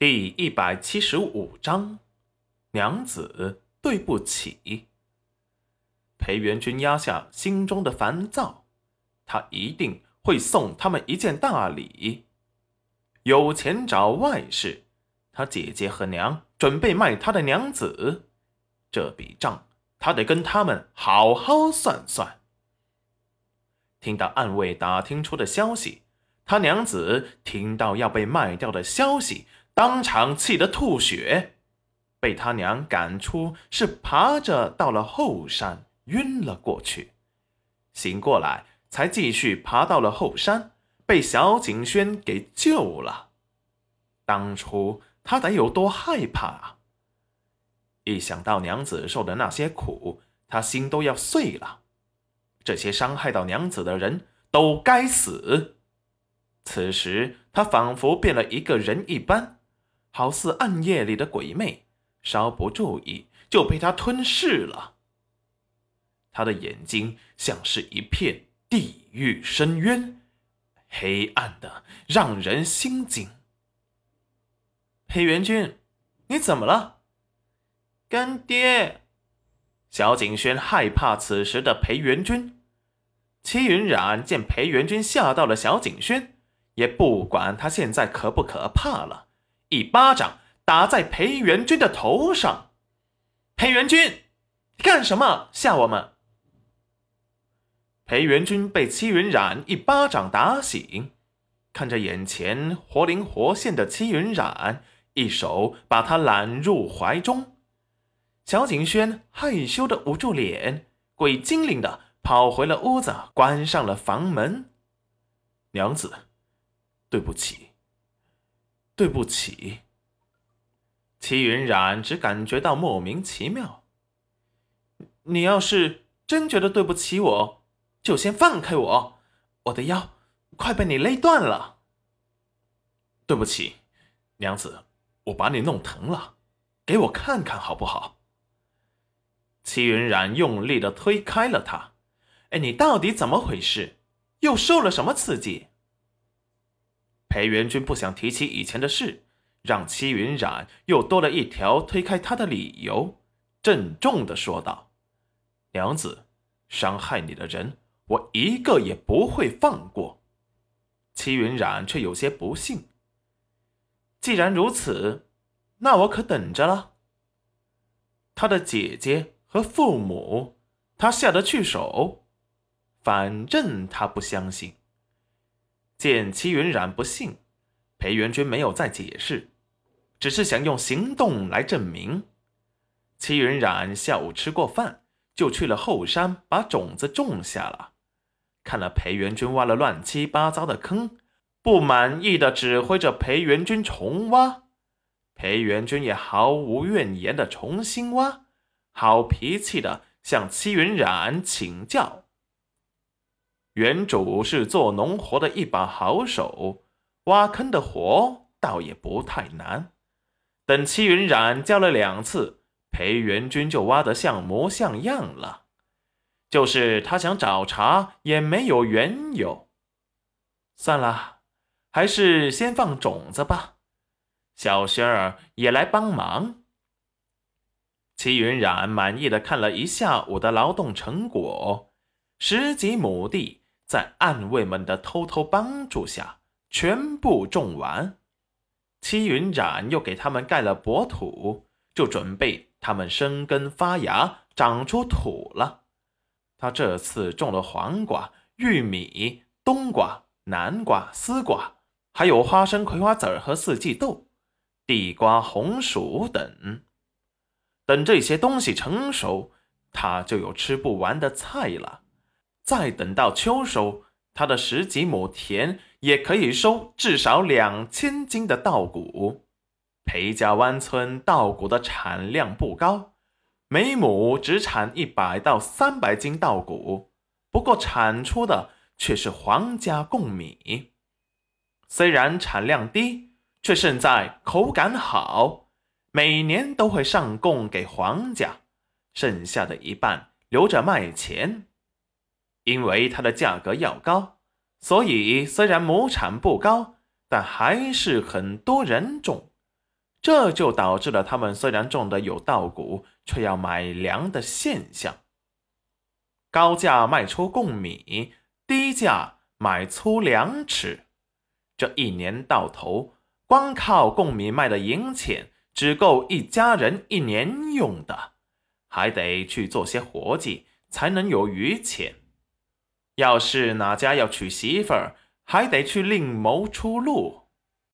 第一百七十五章，娘子对不起。裴元君压下心中的烦躁，他一定会送他们一件大礼。有钱找外事，他姐姐和娘准备卖他的娘子，这笔账他得跟他们好好算算。听到暗卫打听出的消息，他娘子听到要被卖掉的消息。当场气得吐血，被他娘赶出，是爬着到了后山，晕了过去。醒过来，才继续爬到了后山，被小景轩给救了。当初他得有多害怕啊！一想到娘子受的那些苦，他心都要碎了。这些伤害到娘子的人都该死。此时他仿佛变了一个人一般。好似暗夜里的鬼魅，稍不注意就被他吞噬了。他的眼睛像是一片地狱深渊，黑暗的让人心惊。裴元君，你怎么了？干爹。小景轩害怕此时的裴元君。戚云染见裴元君吓到了小景轩，也不管他现在可不可怕了。一巴掌打在裴元君的头上，裴元君，你干什么？吓我们！裴元君被戚云染一巴掌打醒，看着眼前活灵活现的戚云染，一手把他揽入怀中。小景轩害羞的捂住脸，鬼精灵的跑回了屋子，关上了房门。娘子，对不起。对不起，齐云染只感觉到莫名其妙。你要是真觉得对不起我，就先放开我，我的腰快被你勒断了。对不起，娘子，我把你弄疼了，给我看看好不好？齐云染用力的推开了他。哎，你到底怎么回事？又受了什么刺激？裴元君不想提起以前的事，让戚云染又多了一条推开他的理由，郑重的说道：“娘子，伤害你的人，我一个也不会放过。”戚云染却有些不信。既然如此，那我可等着了。他的姐姐和父母，他下得去手？反正他不相信。见戚云染不信，裴元君没有再解释，只是想用行动来证明。戚云染下午吃过饭，就去了后山把种子种下了。看了裴元君挖了乱七八糟的坑，不满意的指挥着裴元君重挖。裴元君也毫无怨言的重新挖，好脾气的向戚云染请教。原主是做农活的一把好手，挖坑的活倒也不太难。等戚云染教了两次，裴元君就挖得像模像样了。就是他想找茬，也没有缘由。算了，还是先放种子吧。小轩儿也来帮忙。齐云染满意的看了一下午的劳动成果，十几亩地。在暗卫们的偷偷帮助下，全部种完。戚云染又给他们盖了薄土，就准备他们生根发芽，长出土了。他这次种了黄瓜、玉米、冬瓜、南瓜、丝瓜，还有花生、葵花籽儿和四季豆、地瓜、红薯等。等这些东西成熟，他就有吃不完的菜了。再等到秋收，他的十几亩田也可以收至少两千斤的稻谷。裴家湾村稻谷的产量不高，每亩只产一百到三百斤稻谷，不过产出的却是皇家贡米。虽然产量低，却胜在口感好，每年都会上贡给皇家，剩下的一半留着卖钱。因为它的价格要高，所以虽然亩产不高，但还是很多人种。这就导致了他们虽然种的有稻谷，却要买粮的现象。高价卖出贡米，低价买粗粮吃。这一年到头，光靠贡米卖的银钱，只够一家人一年用的，还得去做些活计，才能有余钱。要是哪家要娶媳妇儿，还得去另谋出路。